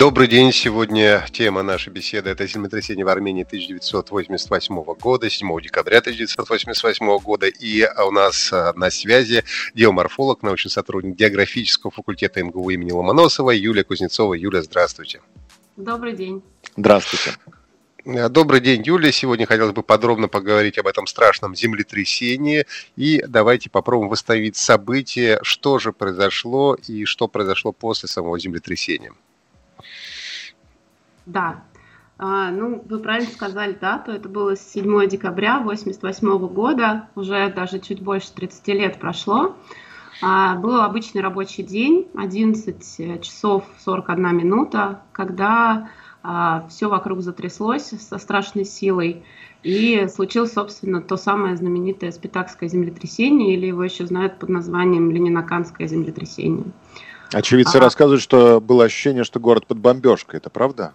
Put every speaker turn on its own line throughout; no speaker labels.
Добрый день. Сегодня тема нашей беседы – это землетрясение в Армении 1988 года, 7 декабря 1988 года. И у нас а, на связи геоморфолог, научный сотрудник географического факультета МГУ имени Ломоносова Юлия Кузнецова. Юля, здравствуйте.
Добрый день.
Здравствуйте. Э, добрый день, Юлия. Сегодня хотелось бы подробно поговорить об этом страшном землетрясении. И давайте попробуем восстановить события, что же произошло и что произошло после самого землетрясения.
Да. А, ну, вы правильно сказали дату. Это было 7 декабря 1988 года. Уже даже чуть больше 30 лет прошло. А, был обычный рабочий день, 11 часов 41 минута, когда а, все вокруг затряслось со страшной силой. И случилось, собственно, то самое знаменитое спитакское землетрясение, или его еще знают под названием Ленинаканское землетрясение.
Очевидцы а, рассказывают, что было ощущение, что город под бомбежкой. Это правда?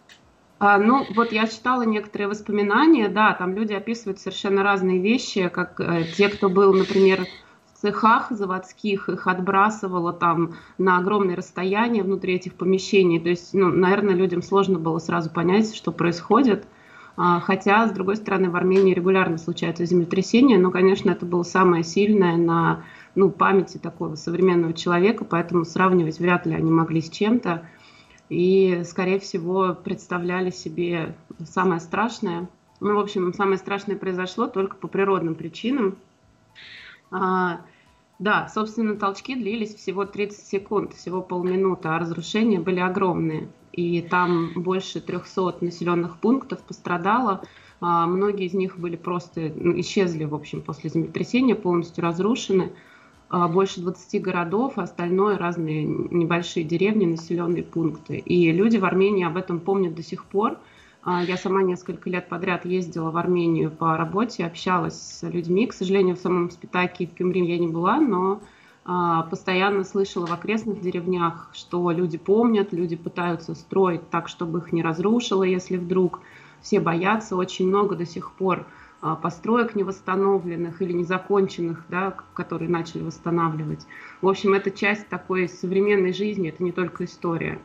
А, ну, вот я читала некоторые воспоминания, да, там люди описывают совершенно разные вещи, как э, те, кто был, например, в цехах заводских, их отбрасывало там на огромное расстояние внутри этих помещений. То есть, ну, наверное, людям сложно было сразу понять, что происходит. А, хотя, с другой стороны, в Армении регулярно случаются землетрясения, но, конечно, это было самое сильное на ну, памяти такого современного человека, поэтому сравнивать вряд ли они могли с чем-то и, скорее всего, представляли себе самое страшное. Ну, в общем, самое страшное произошло только по природным причинам. А, да, собственно, толчки длились всего 30 секунд, всего полминуты, а разрушения были огромные. И там больше 300 населенных пунктов пострадало. А, многие из них были просто, ну, исчезли, в общем, после землетрясения, полностью разрушены. А, больше 20 городов, а остальное разные небольшие деревни, населенные пункты. И люди в Армении об этом помнят до сих пор. А, я сама несколько лет подряд ездила в Армению по работе, общалась с людьми. К сожалению, в самом Спитаке и в Кюмри я не была, но постоянно слышала в окрестных деревнях, что люди помнят, люди пытаются строить так, чтобы их не разрушило, если вдруг. Все боятся, очень много до сих пор а, построек невосстановленных или незаконченных, да, которые начали восстанавливать. В общем, это часть такой современной жизни, это не только история.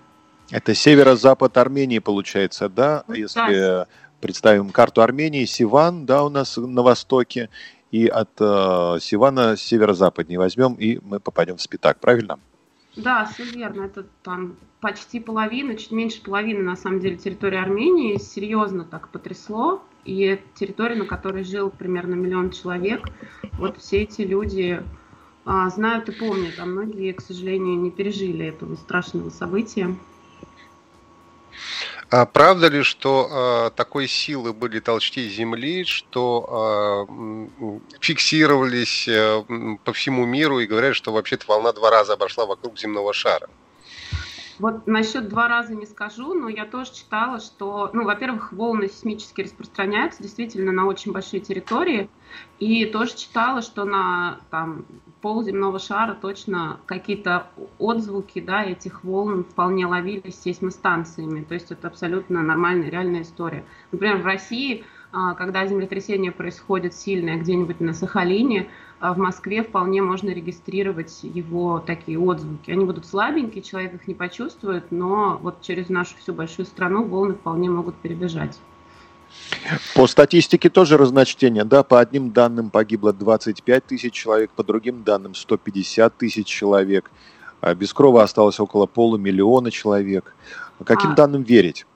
Это северо-запад Армении получается, да? Ну, Если да. представим карту Армении, Сиван, да, у нас на востоке, и от э, Сивана северо-западнее возьмем, и мы попадем в Спитак, правильно?
Да, все верно. Это там почти половина, чуть меньше половины, на самом деле, территории Армении серьезно так потрясло. И территория, на которой жил примерно миллион человек, вот все эти люди а, знают и помнят, а многие, к сожалению, не пережили этого страшного события.
А правда ли, что э, такой силы были толчки Земли, что э, фиксировались э, по всему миру и говорят, что вообще-то волна два раза обошла вокруг земного шара?
Вот насчет два раза не скажу, но я тоже читала, что, ну, во-первых, волны сейсмически распространяются действительно на очень большие территории, и тоже читала, что на там, пол земного шара точно какие-то отзвуки да, этих волн вполне ловились сейсмостанциями, то есть это абсолютно нормальная, реальная история. Например, в России, а, когда землетрясение происходит сильное где-нибудь на Сахалине, в Москве вполне можно регистрировать его такие отзвуки. Они будут слабенькие, человек их не почувствует, но вот через нашу всю большую страну волны вполне могут перебежать.
По статистике тоже разночтение, да, по одним данным погибло 25 тысяч человек, по другим данным 150 тысяч человек, а без крови осталось около полумиллиона человек. Каким а, данным верить?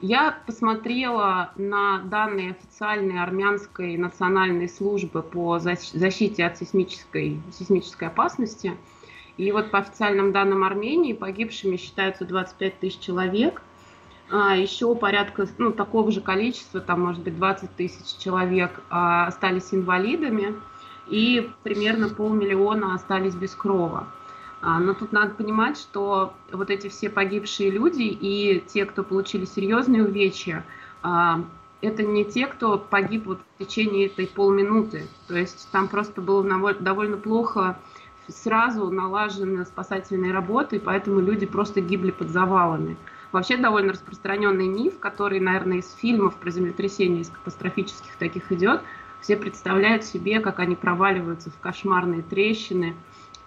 Я посмотрела на данные официальной армянской национальной службы по защите от сейсмической, сейсмической опасности. И вот по официальным данным Армении погибшими считаются 25 тысяч человек. А еще порядка ну, такого же количества, там может быть 20 тысяч человек, а, остались инвалидами. И примерно полмиллиона остались без крова. А, но тут надо понимать, что вот эти все погибшие люди и те, кто получили серьезные увечья, а, это не те, кто погиб вот в течение этой полминуты. То есть там просто было довольно плохо сразу налажены спасательные работы, и поэтому люди просто гибли под завалами. Вообще довольно распространенный миф, который, наверное, из фильмов про землетрясения, из катастрофических таких идет. Все представляют себе, как они проваливаются в кошмарные трещины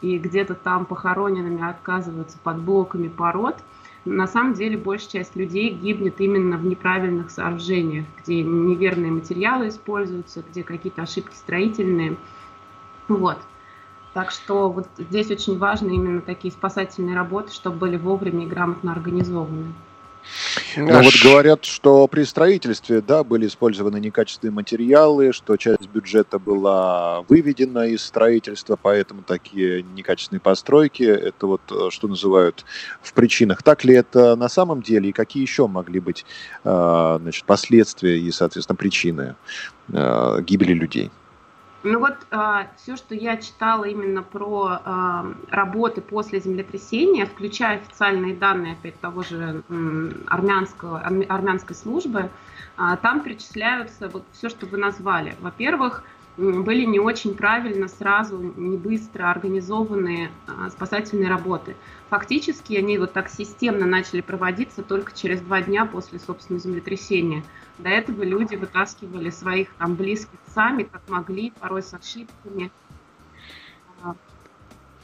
и где-то там похороненными отказываются под блоками пород. На самом деле большая часть людей гибнет именно в неправильных сооружениях, где неверные материалы используются, где какие-то ошибки строительные. Вот. Так что вот здесь очень важны именно такие спасательные работы, чтобы были вовремя и грамотно организованы.
Ну, вот говорят, что при строительстве, да, были использованы некачественные материалы, что часть бюджета была выведена из строительства, поэтому такие некачественные постройки, это вот э, что называют в причинах. Так ли это на самом деле и какие еще могли быть э, значит, последствия и, соответственно, причины э, гибели людей?
Ну вот э, все, что я читала именно про э, работы после землетрясения, включая официальные данные опять того же э, армянского, армянской службы, э, там перечисляются вот все, что вы назвали. Во-первых, были не очень правильно сразу, не быстро организованные а, спасательные работы. Фактически они вот так системно начали проводиться только через два дня после, собственно, землетрясения. До этого люди вытаскивали своих там близких сами, как могли, порой с ошибками. А,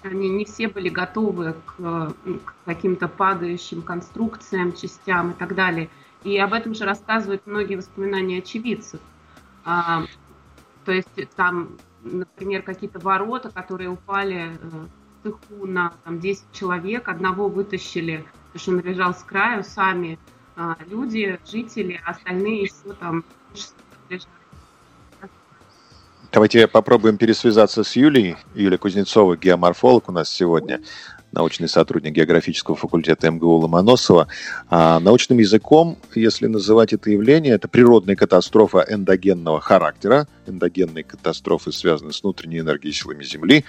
они не все были готовы к, к каким-то падающим конструкциям, частям и так далее. И об этом же рассказывают многие воспоминания очевидцев. А, то есть там, например, какие-то ворота, которые упали э, в цеху на там, 10 человек, одного вытащили, потому что он лежал с краю, сами люди, жители, а остальные еще там.
Давайте попробуем пересвязаться с Юлией. Юлия Кузнецова, геоморфолог у нас сегодня научный сотрудник географического факультета МГУ Ломоносова. А научным языком, если называть это явление, это природная катастрофа эндогенного характера. Эндогенные катастрофы связаны с внутренней энергией силами Земли.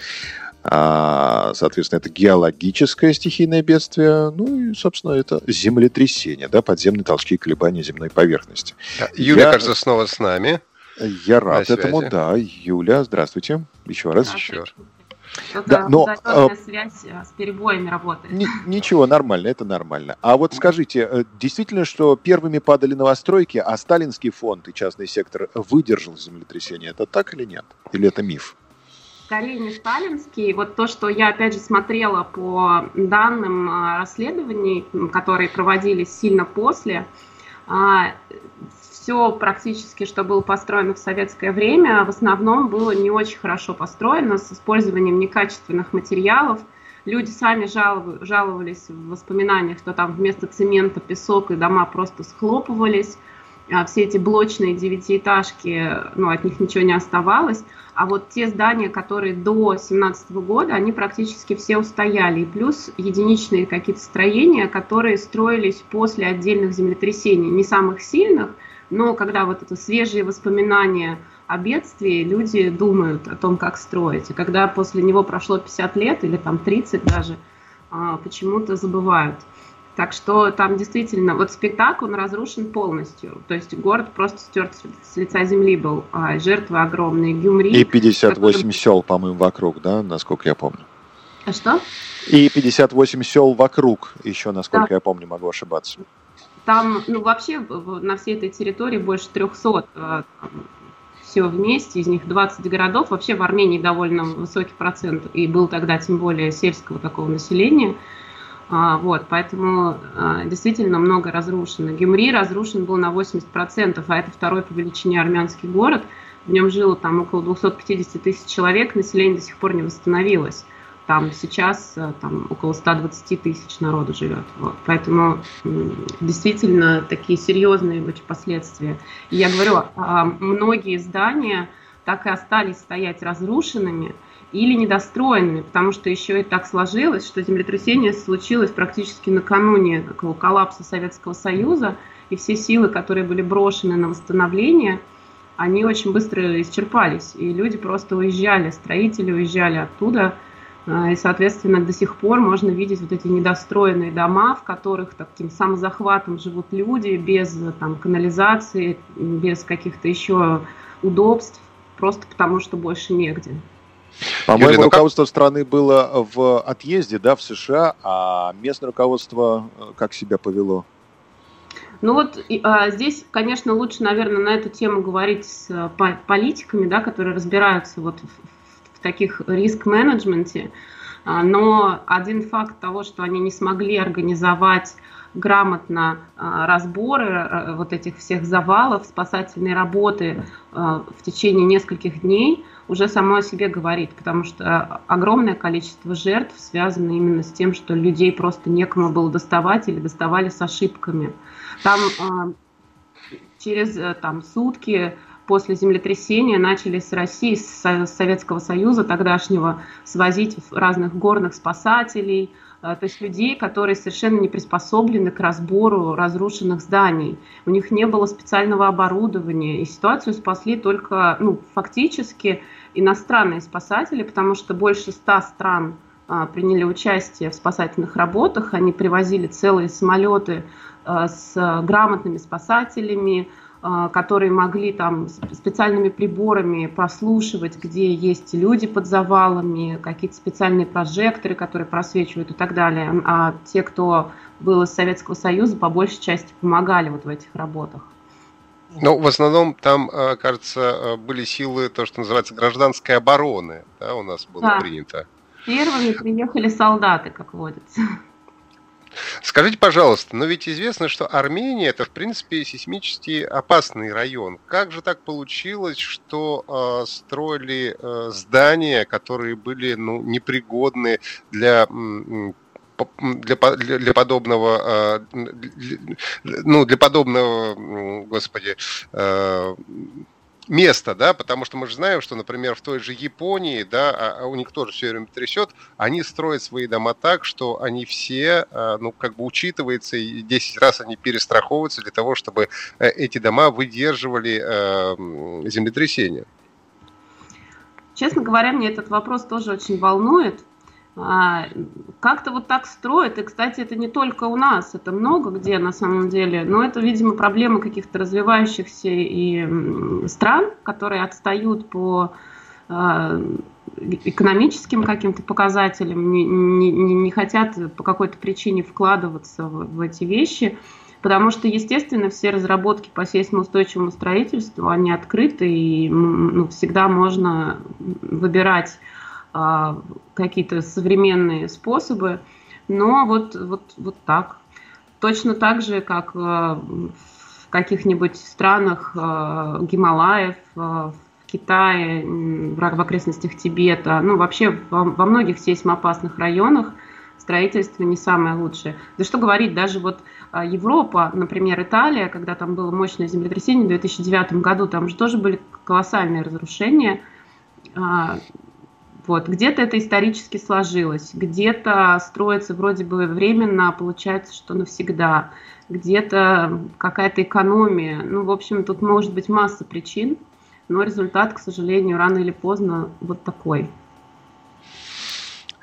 А, соответственно, это геологическое стихийное бедствие, ну и, собственно, это землетрясение, да, подземные толчки и колебания земной поверхности.
Юля, Я... кажется, снова с нами.
Я рад этому, да. Юля, здравствуйте. Еще раз.
Еще раз. Да, но э, связь э, с перебоями работает.
ничего, нормально, это нормально. А вот скажите, э, действительно, что первыми падали новостройки, а сталинский фонд и частный сектор выдержал землетрясение, это так или нет? Или это миф?
скорее не сталинский. Вот то, что я опять же смотрела по данным расследований, которые проводились сильно после, все практически, что было построено в советское время, в основном было не очень хорошо построено, с использованием некачественных материалов. Люди сами жаловались в воспоминаниях, что там вместо цемента песок и дома просто схлопывались. А все эти блочные девятиэтажки, ну, от них ничего не оставалось. А вот те здания, которые до 17 года, они практически все устояли. И плюс единичные какие-то строения, которые строились после отдельных землетрясений, не самых сильных, но когда вот это свежие воспоминания о бедствии, люди думают о том, как строить. И когда после него прошло 50 лет или там 30 даже, а, почему-то забывают. Так что там действительно, вот спектакль, он разрушен полностью. То есть город просто стерт с лица земли был. А жертвы огромные. Гюмри.
И 58 который... сел, по-моему, вокруг, да, насколько я помню.
А что?
И 58 сел вокруг, еще, насколько да. я помню, могу ошибаться.
Там, ну, вообще на всей этой территории больше 300 э, все вместе, из них 20 городов. Вообще в Армении довольно высокий процент, и был тогда тем более сельского такого населения. А, вот, поэтому а, действительно много разрушено. Гюмри разрушен был на 80%, а это второй по величине армянский город. В нем жило там около 250 тысяч человек, население до сих пор не восстановилось. Там сейчас э, там, около 120 тысяч народу живет. Вот. Поэтому действительно такие серьезные последствия. Я говорю, а, многие здания так и остались стоять разрушенными или недостроенными, потому что еще и так сложилось, что землетрясение случилось практически накануне такого коллапса Советского Союза, и все силы, которые были брошены на восстановление, они очень быстро исчерпались, и люди просто уезжали, строители уезжали оттуда, И, соответственно, до сих пор можно видеть вот эти недостроенные дома, в которых таким самозахватом живут люди, без там, канализации, без каких-то еще удобств, просто потому что больше негде.
По-моему, ну руководство как... страны было в отъезде, да, в США, а местное руководство э, как себя повело?
Ну вот а, здесь, конечно, лучше, наверное, на эту тему говорить с а, политиками, да, которые разбираются вот таких риск-менеджменте. А, но один факт того, что они не смогли организовать грамотно а, разборы а, вот этих всех завалов, спасательной работы а, в течение нескольких дней, уже само о себе говорит, потому что огромное количество жертв связано именно с тем, что людей просто некому было доставать или доставали с ошибками. Там через э, там, сутки после землетрясения начали с России, с Советского Союза тогдашнего, свозить разных горных спасателей, а, то есть людей, которые совершенно не приспособлены к разбору разрушенных зданий. У них не было специального оборудования, и ситуацию спасли только, ну, фактически иностранные спасатели, потому что больше ста стран а, приняли участие в спасательных работах, они привозили целые самолеты а, с грамотными спасателями, которые могли там специальными приборами прослушивать, где есть люди под завалами, какие-то специальные прожекторы, которые просвечивают и так далее. А те, кто был из Советского Союза, по большей части помогали вот в этих работах.
Ну, в основном там, а, кажется, а, были силы, то, что называется, гражданской обороны, да, у нас было да. принято.
Первыми приехали солдаты, как водится.
Скажите, пожалуйста, но ведь известно, что Армения это, в принципе, сейсмически опасный район. Как же так получилось, что э, строили э, здания, которые были ну, непригодны для для, для, для подобного, для, ну, для подобного, господи, место, да, потому что мы же знаем, что, например, в той же Японии, да, а, а у них тоже все время трясет, они строят свои дома так, что они все, а, ну, как бы учитывается, и 10 раз они перестраховываются для того, чтобы э, эти дома выдерживали э, землетрясения.
Честно говоря, мне этот вопрос тоже очень волнует, а, как-то вот так строят, и, кстати, это не только у нас, это много где на самом деле, но это, видимо, проблема каких-то развивающихся и стран, которые отстают по а, экономическим каким-то показателям, не, не, не хотят по какой-то причине вкладываться в, в эти вещи, потому что, естественно, все разработки по сейсмоустойчивому строительству, они открыты, и ну, всегда можно выбирать а, какие-то современные способы, но вот, вот, вот так. Точно так же, как а, в каких-нибудь странах а, Гималаев, в Китае, в окрестностях Тибета, ну вообще во, во многих сейсмоопасных районах строительство не самое лучшее. Да что говорить, даже вот Европа, например, Италия, когда там было мощное землетрясение в 2009 году, там же тоже были колоссальные разрушения. Вот. Где-то это исторически сложилось, где-то строится вроде бы временно, а получается, что навсегда, где-то какая-то экономия. Ну, в общем, тут может быть масса причин, но результат, к сожалению, рано или поздно вот такой.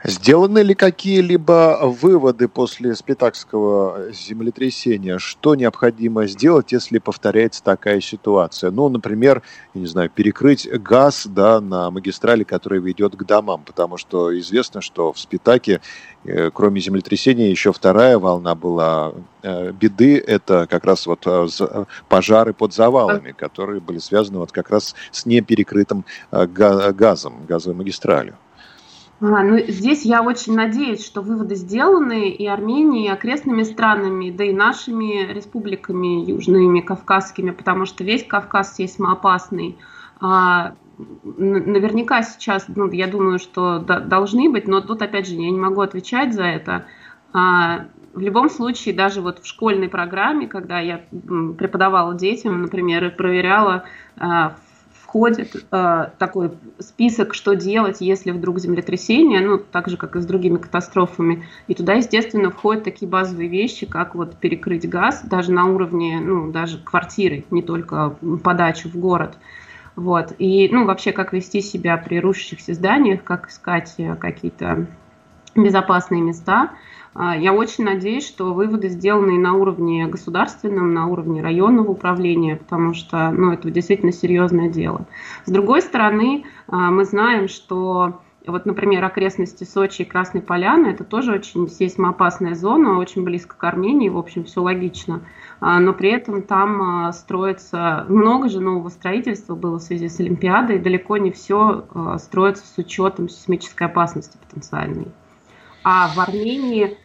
Сделаны ли какие-либо выводы после Сплитакского землетрясения? Что необходимо сделать, если повторяется такая ситуация? Ну, например, я не знаю, перекрыть газ да, на магистрали, которая ведет к домам, потому что известно, что в Спитаке, э, кроме землетрясения, еще вторая волна была э, беды. Это как раз вот э, пожары под завалами, которые были связаны вот как раз с неперекрытым газом, газовой магистралью.
А, ну, здесь я очень надеюсь, что выводы сделаны и Арменией, и окрестными странами, да и нашими республиками южными, кавказскими, потому что весь Кавказ сейсмоопасный. А, наверняка сейчас, ну, я думаю, что да, должны быть, но тут, опять же, я не могу отвечать за это. А, в любом случае, даже вот в школьной программе, когда я преподавала детям, например, и проверяла, а, входит э, такой список, что делать, если вдруг землетрясение, ну, так же, как и с другими катастрофами. И туда, естественно, входят такие базовые вещи, как вот перекрыть газ, даже на уровне, ну, даже квартиры, не только подачу в город. Вот. И, ну, вообще, как вести себя при рушащихся зданиях, как искать э, какие-то безопасные места. А, я очень надеюсь, что выводы сделаны на уровне государственном, на уровне районного управления, потому что ну, это действительно серьезное дело. С другой стороны, а, мы знаем, что вот, например, окрестности Сочи и Красной Поляны, это тоже очень сейсмоопасная зона, очень близко к Армении, в общем, все логично. А, но при этом там строится много же нового строительства было в связи с Олимпиадой, далеко не все строится с учетом сейсмической опасности потенциальной. А в Армении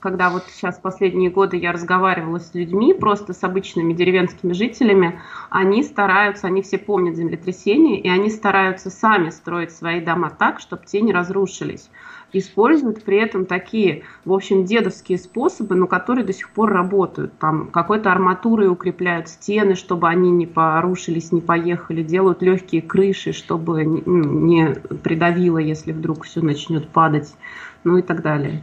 когда вот сейчас последние годы я разговаривала с людьми, просто с обычными деревенскими жителями, они стараются, они все помнят землетрясение, и они стараются сами строить свои дома так, чтобы те не разрушились. Используют при этом такие, в общем, дедовские способы, но которые до сих пор работают. Там какой-то арматурой укрепляют стены, чтобы они не порушились, не поехали, делают легкие крыши, чтобы не придавило, если вдруг все начнет падать, ну и так далее.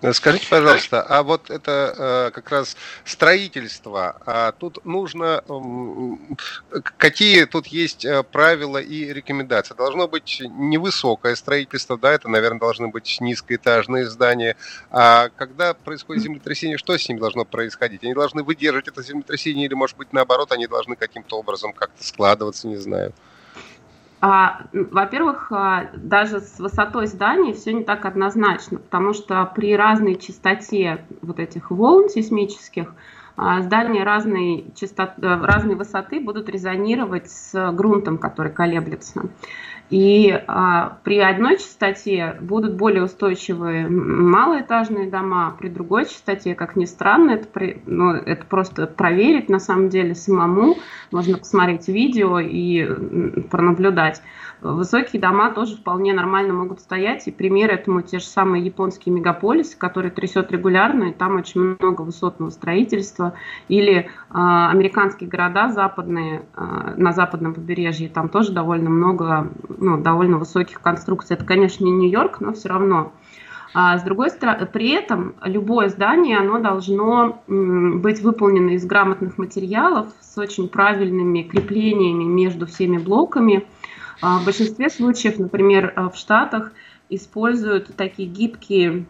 Э, скажите, пожалуйста, а вот это э, как раз строительство, а тут нужно, какие тут есть э, правила и рекомендации? Должно быть невысокое строительство, да, это, наверное, должны быть низкоэтажные здания. А когда происходит землетрясение, что с ними должно происходить? Они должны выдерживать это землетрясение или, может быть, наоборот, они должны каким-то образом как-то складываться, не знаю?
А, во-первых, а, даже с высотой зданий все не так однозначно, потому что при разной частоте вот этих волн сейсмических а, здания разной, частоты, э, разной высоты будут резонировать с грунтом, который колеблется. И а, при одной частоте будут более устойчивые малоэтажные дома, при другой частоте, как ни странно, это, при, ну, это просто проверить на самом деле самому. Можно посмотреть видео и пронаблюдать. Высокие дома тоже вполне нормально могут стоять, и пример этому те же самые японские мегаполисы, которые трясет регулярно, и там очень много высотного строительства, или э, американские города западные, э, на западном побережье, там тоже довольно много, ну, довольно высоких конструкций. Это, конечно, не Нью-Йорк, но все равно. А с другой стороны, при этом любое здание, оно должно быть выполнено из грамотных материалов с очень правильными креплениями между всеми блоками – в большинстве случаев, например, э, в Штатах используют такие гибкие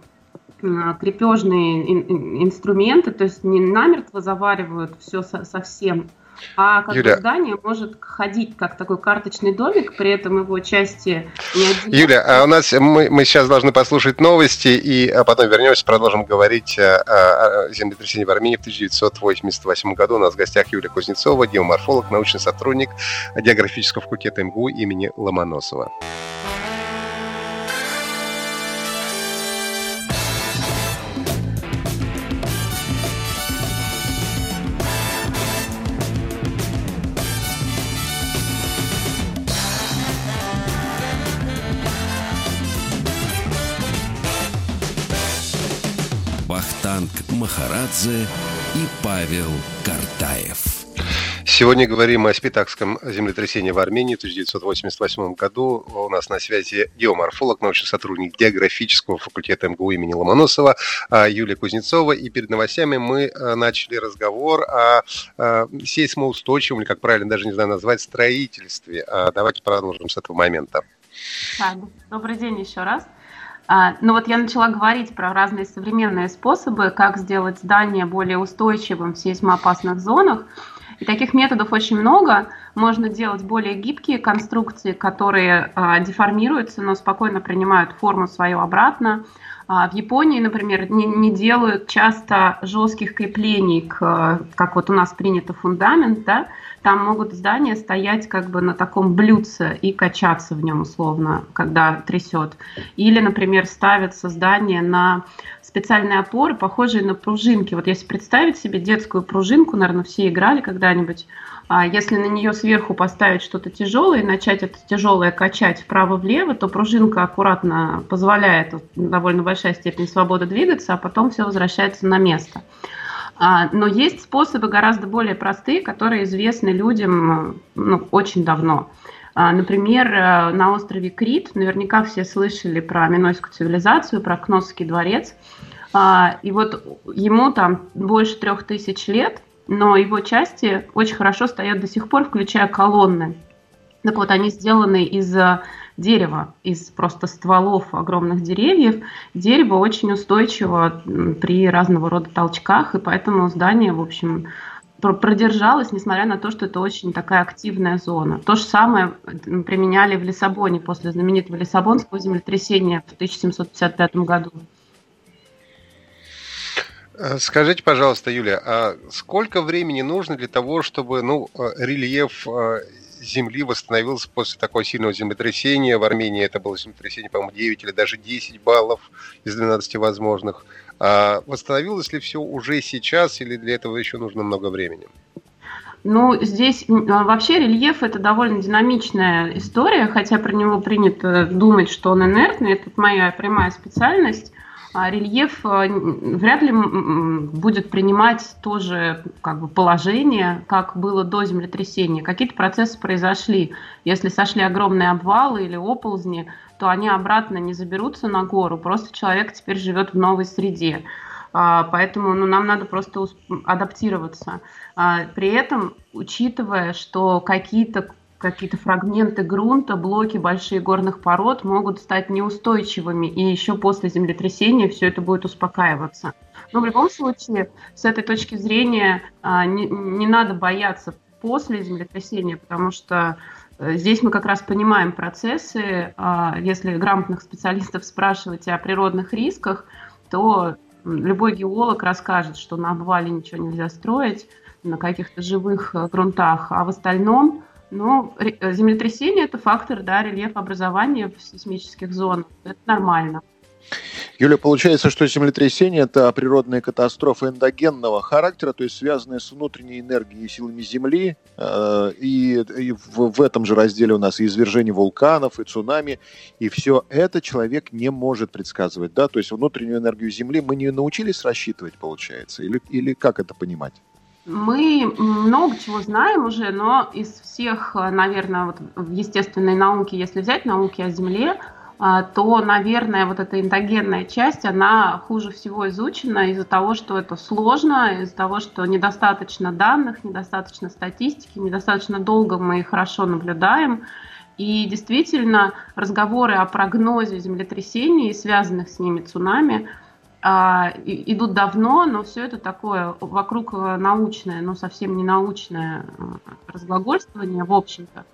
крепежные инструменты, то есть не намертво заваривают все совсем, а как Юля. здание может ходить как такой карточный домик, при этом его части
не один. Юля, а у нас мы, мы сейчас должны послушать новости и а потом вернемся, продолжим говорить о, о землетрясении в Армении в 1988 году. У нас в гостях Юлия Кузнецова, геоморфолог, научный сотрудник географического факультета МГУ имени Ломоносова.
Махарадзе и Павел Картаев.
Сегодня говорим о спитакском землетрясении в Армении в 1988 году. У нас на связи геоморфолог, научный сотрудник географического факультета МГУ имени Ломоносова а, Юлия Кузнецова. И перед новостями мы а, начали разговор о сейсмоустойчивом, или как правильно даже не знаю назвать, строительстве. А, давайте продолжим с этого момента.
добрый день еще раз. А, ну вот я начала говорить про разные современные способы, как сделать здание более устойчивым в сейсмоопасных зонах. И таких методов очень много. Можно делать более гибкие конструкции, которые а, деформируются, но спокойно принимают форму свою обратно. А в Японии, например, не, не делают часто жестких креплений, к, как вот у нас принято фундамент, да, там могут здания стоять как бы на таком блюдце и качаться в нем условно, когда трясет. Или, например, ставятся здания на специальные опоры, похожие на пружинки. Вот если представить себе детскую пружинку, наверное, все играли когда-нибудь, а если на нее сверху поставить что-то тяжелое и начать это тяжелое качать вправо-влево, то пружинка аккуратно позволяет довольно большая степень свободы двигаться, а потом все возвращается на место. А, но есть способы гораздо более простые, которые известны людям ну, очень давно. А, например, э, на острове Крит, наверняка все слышали про Минойскую цивилизацию, про Кносский дворец. А, и вот ему там больше трех тысяч лет, но его части очень хорошо стоят до сих пор, включая колонны. Так вот, они сделаны из дерева, из просто стволов огромных деревьев. Дерево очень устойчиво при разного рода толчках, и поэтому здание, в общем, продержалось, несмотря на то, что это очень такая активная зона. То же самое применяли в Лиссабоне после знаменитого Лиссабонского землетрясения в 1755 году.
Э, скажите, пожалуйста, Юлия, а сколько времени нужно для того, чтобы ну, э, рельеф э, Земли восстановился после такого сильного землетрясения? В Армении это было землетрясение, по-моему, 9 или даже 10 баллов из 12 возможных. А восстановилось ли все уже сейчас или для этого еще нужно много времени?
Ну, здесь а, вообще рельеф это довольно динамичная история, хотя про него принято думать, что он инертный. Это моя прямая специальность. А рельеф а, вряд ли будет принимать тоже как бы, положение, как было до землетрясения. Какие-то процессы произошли. Если сошли огромные обвалы или оползни, то они обратно не заберутся на гору, просто человек теперь живет в новой среде. А, поэтому ну, нам надо просто адаптироваться. При этом, учитывая, что какие-то какие-то фрагменты грунта, блоки больших горных пород могут стать неустойчивыми, и еще после землетрясения все это будет успокаиваться. Но в любом случае, с этой точки зрения, а, не, не надо бояться после землетрясения, потому что э, Здесь мы как раз понимаем процессы. А, если грамотных специалистов спрашивать о природных рисках, то любой геолог расскажет, что на обвале ничего нельзя строить, на каких-то живых э, грунтах, а в остальном ну, э, землетрясение – это фактор, да, рельеф образования в сейсмических зонах. Это нормально.
Юля, получается, что землетрясение – это природная катастрофа эндогенного характера, то есть связанная с внутренней энергией и силами Земли. Э, и, и в, в этом же разделе у нас и извержение вулканов, и цунами. И все это человек не может предсказывать. Да? То есть внутреннюю энергию Земли мы не научились рассчитывать, получается? Или, или как это понимать?
Мы много чего знаем уже, но из всех, наверное, вот в естественной науке, если взять науки о Земле, а, то, наверное, вот эта эндогенная часть, она хуже всего изучена из-за того, что это сложно, из-за того, что недостаточно данных, недостаточно статистики, недостаточно долго мы хорошо наблюдаем. И действительно, разговоры о прогнозе землетрясений и связанных с ними цунами – идут давно, но все это такое вокруг э, научное, но совсем не научное э, разглагольствование, в общем-то.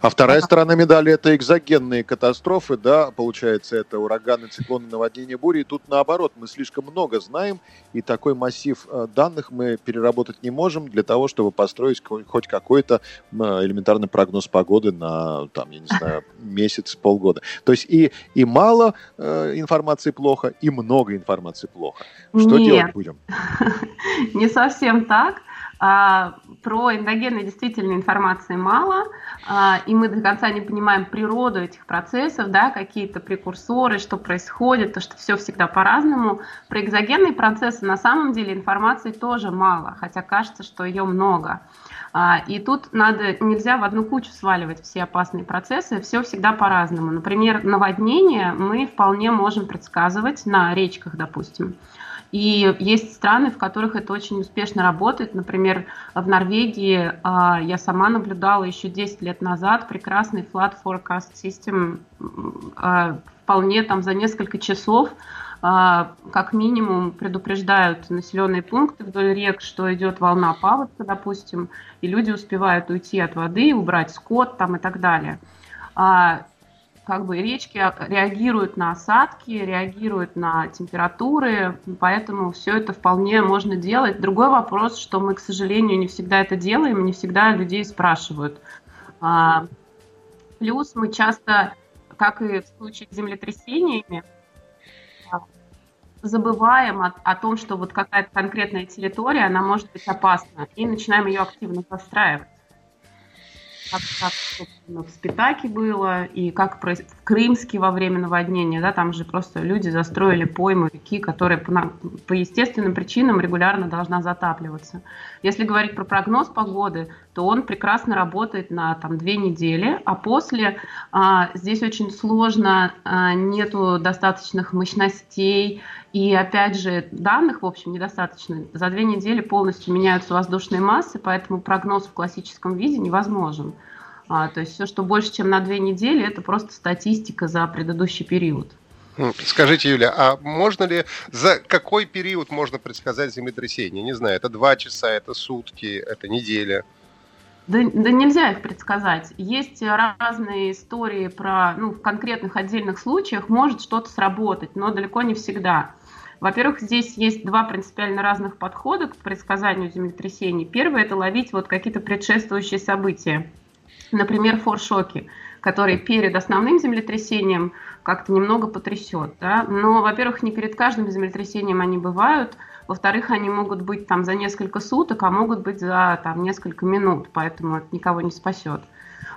А вторая сторона медали – это экзогенные катастрофы, да, получается, это ураганы, циклоны, наводнения, бури. И тут наоборот, мы слишком много знаем, и такой массив э, данных мы переработать не можем для того, чтобы построить хоть какой-то элементарный прогноз погоды на, там, я не знаю, месяц, полгода. То есть и, и мало э, информации плохо, и много информации плохо. Что Нет. делать будем?
Не совсем так. А, про эндогены действительно информации мало, а, и мы до конца не понимаем природу этих процессов, да, какие-то прекурсоры, что происходит, то, что все всегда по-разному. Про экзогенные процессы на самом деле информации тоже мало, хотя кажется, что ее много. А, и тут надо, нельзя в одну кучу сваливать все опасные процессы, все всегда по-разному. Например, наводнение мы вполне можем предсказывать на речках, допустим. И есть страны, в которых это очень успешно работает. Например, в Норвегии а, я сама наблюдала еще 10 лет назад прекрасный flat forecast system. А, вполне там за несколько часов а, как минимум предупреждают населенные пункты вдоль рек, что идет волна паводка, допустим, и люди успевают уйти от воды, убрать скот там и так далее как бы речки реагируют на осадки, реагируют на температуры, поэтому все это вполне можно делать. Другой вопрос, что мы, к сожалению, не всегда это делаем, не всегда людей спрашивают. А, плюс мы часто, как и в случае с землетрясениями, а, забываем о, о том, что вот какая-то конкретная территория, она может быть опасна, и начинаем ее активно застраивать. Как, как, в Спитаке было, и как в Крымске во время наводнения, да, там же просто люди застроили пойму реки, которая по, по естественным причинам регулярно должна затапливаться. Если говорить про прогноз погоды, то он прекрасно работает на там две недели, а после а, здесь очень сложно, а, нету достаточных мощностей, и опять же, данных, в общем, недостаточно. За две недели полностью меняются воздушные массы, поэтому прогноз в классическом виде невозможен. А, то есть все, что больше, чем на две недели, это просто статистика за предыдущий период.
Скажите, Юля, а можно ли, за какой период можно предсказать землетрясение? Не знаю, это два часа, это сутки, это неделя?
Да, да нельзя их предсказать. Есть разные истории про, ну, в конкретных отдельных случаях может что-то сработать, но далеко не всегда. Во-первых, здесь есть два принципиально разных подхода к предсказанию землетрясений. Первый – это ловить вот какие-то предшествующие события. Например, форшоки, которые перед основным землетрясением как-то немного потрясет. Да? Но, во-первых, не перед каждым землетрясением они бывают. Во-вторых, они могут быть там за несколько суток, а могут быть за там, несколько минут, поэтому это никого не спасет.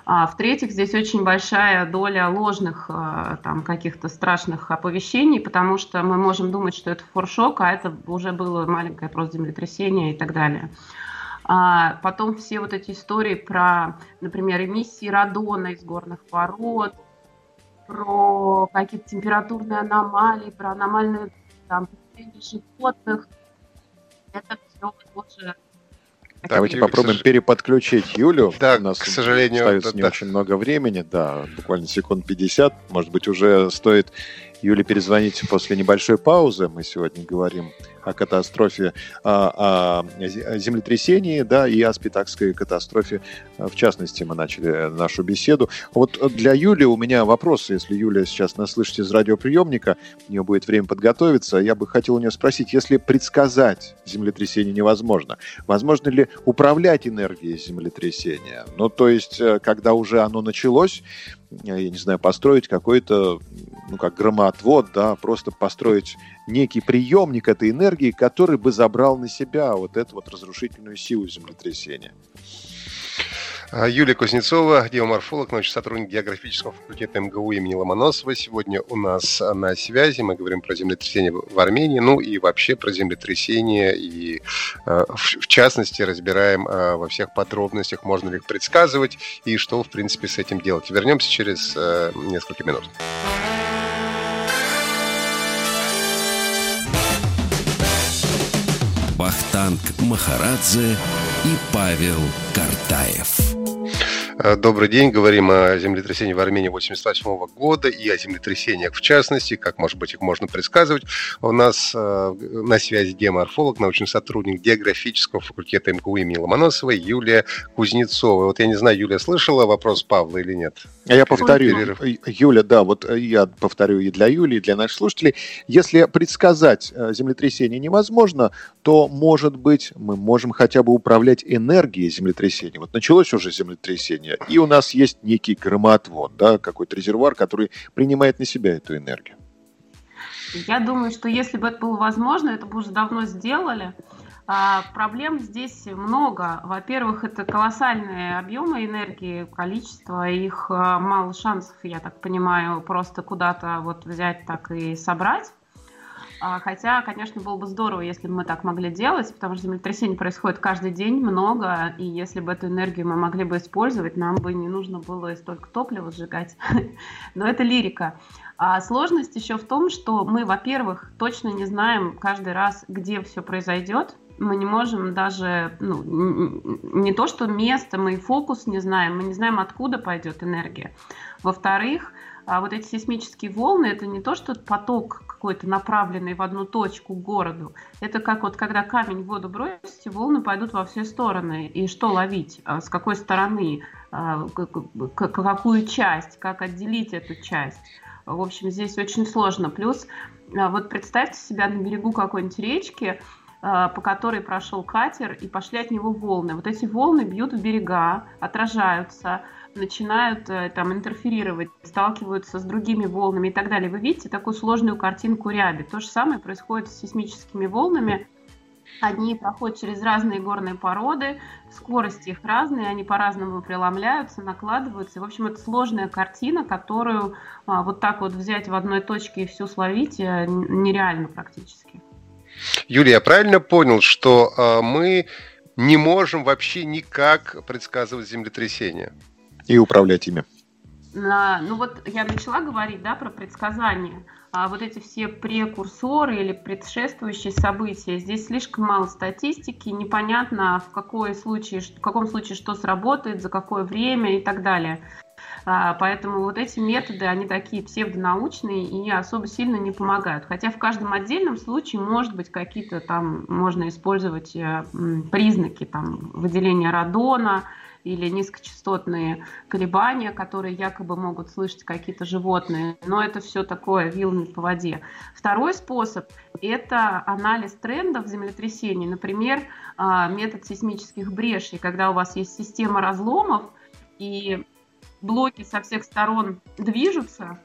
А в-третьих, здесь очень большая доля ложных э, там каких-то страшных оповещений, потому что мы можем думать, что это форшок, а это уже было маленькое просто землетрясение и так далее. А потом все вот эти истории про, например, эмиссии радона из горных пород, про какие-то температурные аномалии, про аномальные там, животных.
Это все тоже Давайте попробуем переподключить Юлю.
Да, У нас к сожалению,
остается да, не да. очень много времени, да, буквально секунд 50. Может быть, уже стоит Юле перезвонить после небольшой паузы. Мы сегодня говорим о катастрофе, о, о землетрясении, да, и о спитакской катастрофе. В частности, мы начали нашу беседу. Вот для Юли у меня вопрос, если Юля сейчас нас слышит из радиоприемника, у нее будет время подготовиться, я бы хотел у нее спросить, если предсказать землетрясение невозможно, возможно ли управлять энергией землетрясения? Ну, то есть, э, когда уже оно началось, я не знаю, построить какой-то, ну, как громоотвод, да, просто построить некий приемник этой энергии, который бы забрал на себя вот эту вот разрушительную силу землетрясения.
А, Юлия Кузнецова, геоморфолог, научный сотрудник географического факультета МГУ имени Ломоносова. Сегодня у нас на связи. Мы говорим про землетрясение в Армении, ну и вообще про землетрясение. И а, в частности разбираем а, во всех подробностях, можно ли их предсказывать и что, в принципе, с этим делать. Вернемся через несколько минут.
Бахтанг Махарадзе и Павел Картаев.
Э, добрый день. Говорим о землетрясении в Армении 1988 года и о землетрясениях в частности, как, может быть, их можно предсказывать. У нас э, на связи геоморфолог, научный сотрудник географического факультета МГУ имени Ломоносова Юлия Кузнецова. Вот я не знаю, Юлия слышала вопрос Павла или нет?
А я повторю, перерыв. Юля, да, вот я повторю и для Юли, и для наших слушателей. Если предсказать э, землетрясение невозможно, то, может быть, мы можем хотя бы управлять энергией землетрясения. Вот началось уже землетрясение, энергия. И у нас есть некий громоотвод, да, какой-то резервуар, который принимает на себя эту энергию.
Я думаю, что если бы это было возможно, это бы уже давно сделали. А, проблем здесь много. Во-первых, это колоссальные объемы энергии, количество, их а, мало шансов, я так понимаю, просто куда-то вот взять так и собрать. А, хотя, конечно, было бы здорово, если бы мы так могли делать, потому что землетрясений происходит каждый день много, и если бы эту энергию мы могли бы использовать, нам бы не нужно было столько топлива сжигать. Но это лирика. А сложность еще в том, что мы, во-первых, точно не знаем каждый раз, где все произойдет. Мы не можем даже, ну, не то что место, мы и фокус не знаем, мы не знаем, откуда пойдет энергия. Во-вторых, а вот эти сейсмические волны, это не то, что поток какой-то направленный в одну точку к городу. Это как вот когда камень в воду бросите, волны пойдут во все стороны. И что ловить? А с какой стороны? А, какую часть? Как отделить эту часть? В общем, здесь очень сложно. Плюс вот представьте себя на берегу какой-нибудь речки, по которой прошел катер, и пошли от него волны. Вот эти волны бьют в берега, отражаются, начинают э, там интерферировать, сталкиваются с другими волнами и так далее. Вы видите такую сложную картинку ряби. То же самое происходит с сейсмическими волнами. Они проходят через разные горные породы, скорости их разные, они по-разному преломляются, накладываются. в общем, это сложная картина, которую а, вот так вот взять в одной точке и всю словить э, нереально практически.
Юлия, я правильно понял, что э, мы не можем вообще никак предсказывать землетрясения?
И управлять ими.
Ну вот я начала говорить да, про предсказания а вот эти все прекурсоры или предшествующие события, здесь слишком мало статистики, непонятно в, какой случае, в каком случае что сработает, за какое время и так далее. А, поэтому вот эти методы, они такие псевдонаучные и особо сильно не помогают. Хотя в каждом отдельном случае, может быть, какие-то там можно использовать э, признаки там, выделения радона, или низкочастотные колебания, которые якобы могут слышать какие-то животные. Но это все такое вилами по воде. Второй способ – это анализ трендов землетрясений. Например, а, метод сейсмических брешей, когда у вас есть система разломов, и блоки со всех сторон движутся,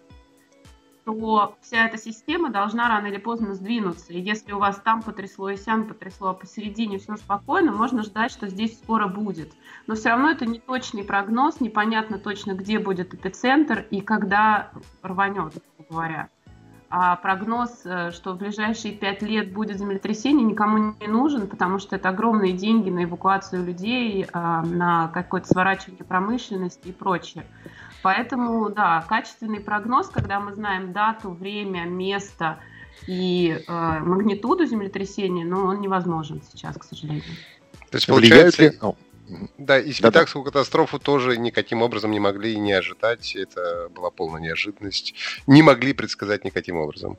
то вся эта система должна рано или поздно сдвинуться. И если у вас там потрясло и сям потрясло, а посередине все спокойно, можно ждать, что здесь скоро будет. Но все равно это не точный прогноз, непонятно точно, где будет эпицентр и когда рванет, грубо говоря. А прогноз, э, что в ближайшие пять лет будет землетрясение, никому не нужен, потому что это огромные деньги на эвакуацию людей, а, на какое-то сворачивание промышленности и прочее. Поэтому, да, качественный прогноз, когда мы знаем дату, время, место и э, магнитуду землетрясения, но он невозможен сейчас, к сожалению.
То есть, получается, ли... Да, и Спитакскую да, катастрофу тоже никаким образом не могли не ожидать. Это была полная неожиданность. Не могли предсказать никаким образом.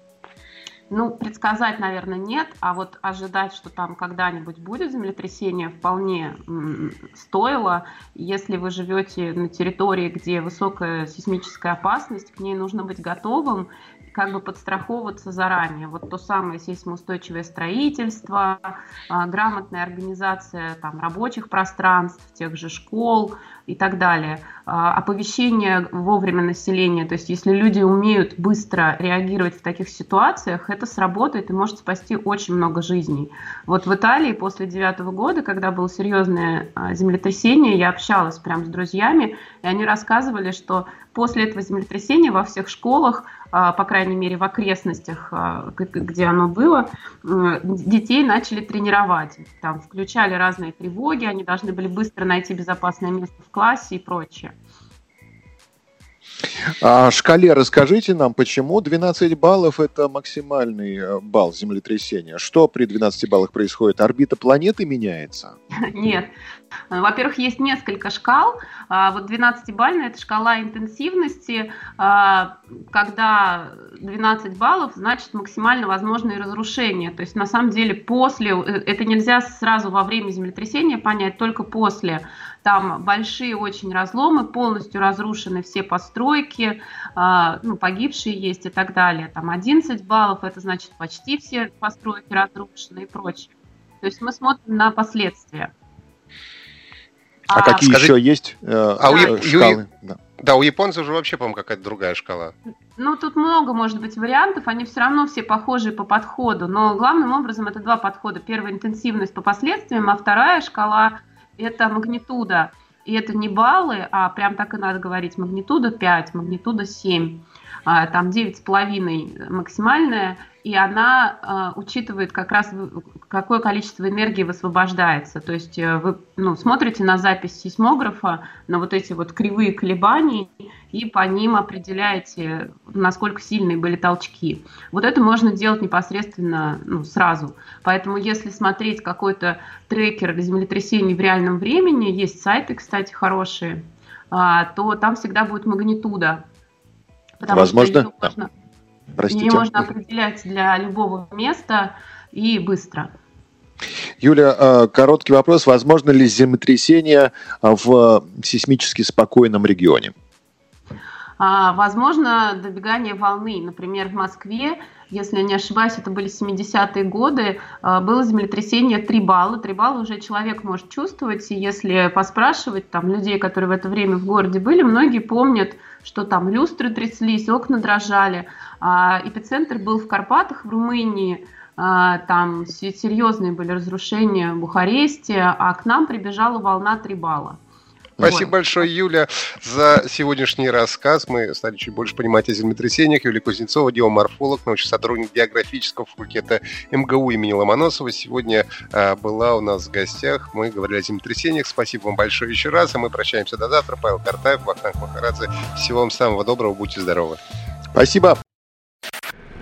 Ну, предсказать, наверное, нет, а вот ожидать, что там когда-нибудь будет землетрясение, вполне стоило. Если вы живете на территории, где высокая сейсмическая опасность, к ней нужно быть готовым как бы подстраховываться заранее. Вот то самое сейсмоустойчивое строительство, а, грамотная организация там, рабочих пространств, тех же школ и так далее. А, оповещение вовремя населения, то есть если люди умеют быстро реагировать в таких ситуациях, это сработает и может спасти очень много жизней. Вот в Италии после девятого года, когда было серьезное а, землетрясение, я общалась прям с друзьями, и они рассказывали, что после этого землетрясения во всех школах по крайней мере, в окрестностях, а, где оно было, детей начали тренировать. Там включали разные тревоги, они должны были быстро найти безопасное место в классе и прочее.
О шкале расскажите нам, почему 12 баллов – это максимальный э, балл землетрясения? Что при 12 баллах происходит? Орбита планеты меняется?
Нет. Во-первых, есть несколько шкал. А, вот 12-бальная – это шкала интенсивности. А, когда 12 баллов, значит максимально возможные разрушения. То есть на самом деле после, э, это нельзя сразу во время землетрясения понять, только после. Там большие очень разломы, полностью разрушены все постройки, а, ну, погибшие есть и так далее. Там 11 баллов, это значит почти все постройки разрушены и прочее. То есть мы смотрим на последствия.
А, а какие скажи... еще есть э, а у
э, шкалы? У... Да. да, у японцев же вообще, по-моему, какая-то другая шкала.
Ну, тут много, может быть, вариантов, они все равно все похожи по подходу, но главным образом это два подхода. Первая интенсивность по последствиям, а вторая шкала – это магнитуда. И это не баллы, а прям так и надо говорить, магнитуда 5, магнитуда 7. А, там 9,5 максимальная, и она э, учитывает как раз какое количество энергии высвобождается. То есть э, вы ну, смотрите на запись сейсмографа, на вот эти вот кривые колебания, и по ним определяете, насколько сильные были толчки. Вот это можно делать непосредственно ну, сразу. Поэтому если смотреть какой-то трекер землетрясений в реальном времени, есть сайты, кстати, хорошие, э, то там всегда будет магнитуда
Потому Возможно,
что да. можно, Простите. ее можно определять для любого места и быстро.
Юля, э, короткий вопрос. Возможно ли землетрясение в сейсмически спокойном регионе?
А, возможно, добегание волны. Например, в Москве, если я не ошибаюсь, это были 70-е годы, было землетрясение 3 балла. 3 балла уже человек может чувствовать, и если поспрашивать там людей, которые в это время в городе были, многие помнят, что там люстры тряслись, окна дрожали. А эпицентр был в Карпатах, в Румынии, там серьезные были разрушения в Бухаресте, а к нам прибежала волна 3 балла.
Спасибо вот. большое, Юля, за сегодняшний рассказ. Мы стали чуть больше понимать о землетрясениях. Юлия Кузнецова, геоморфолог, научный сотрудник географического факультета МГУ имени Ломоносова. Сегодня а, была у нас в гостях. Мы говорили о землетрясениях. Спасибо вам большое еще раз. А мы прощаемся до завтра. Павел Картаев, Вахтанг Махарадзе. Всего вам самого доброго. Будьте здоровы.
Спасибо.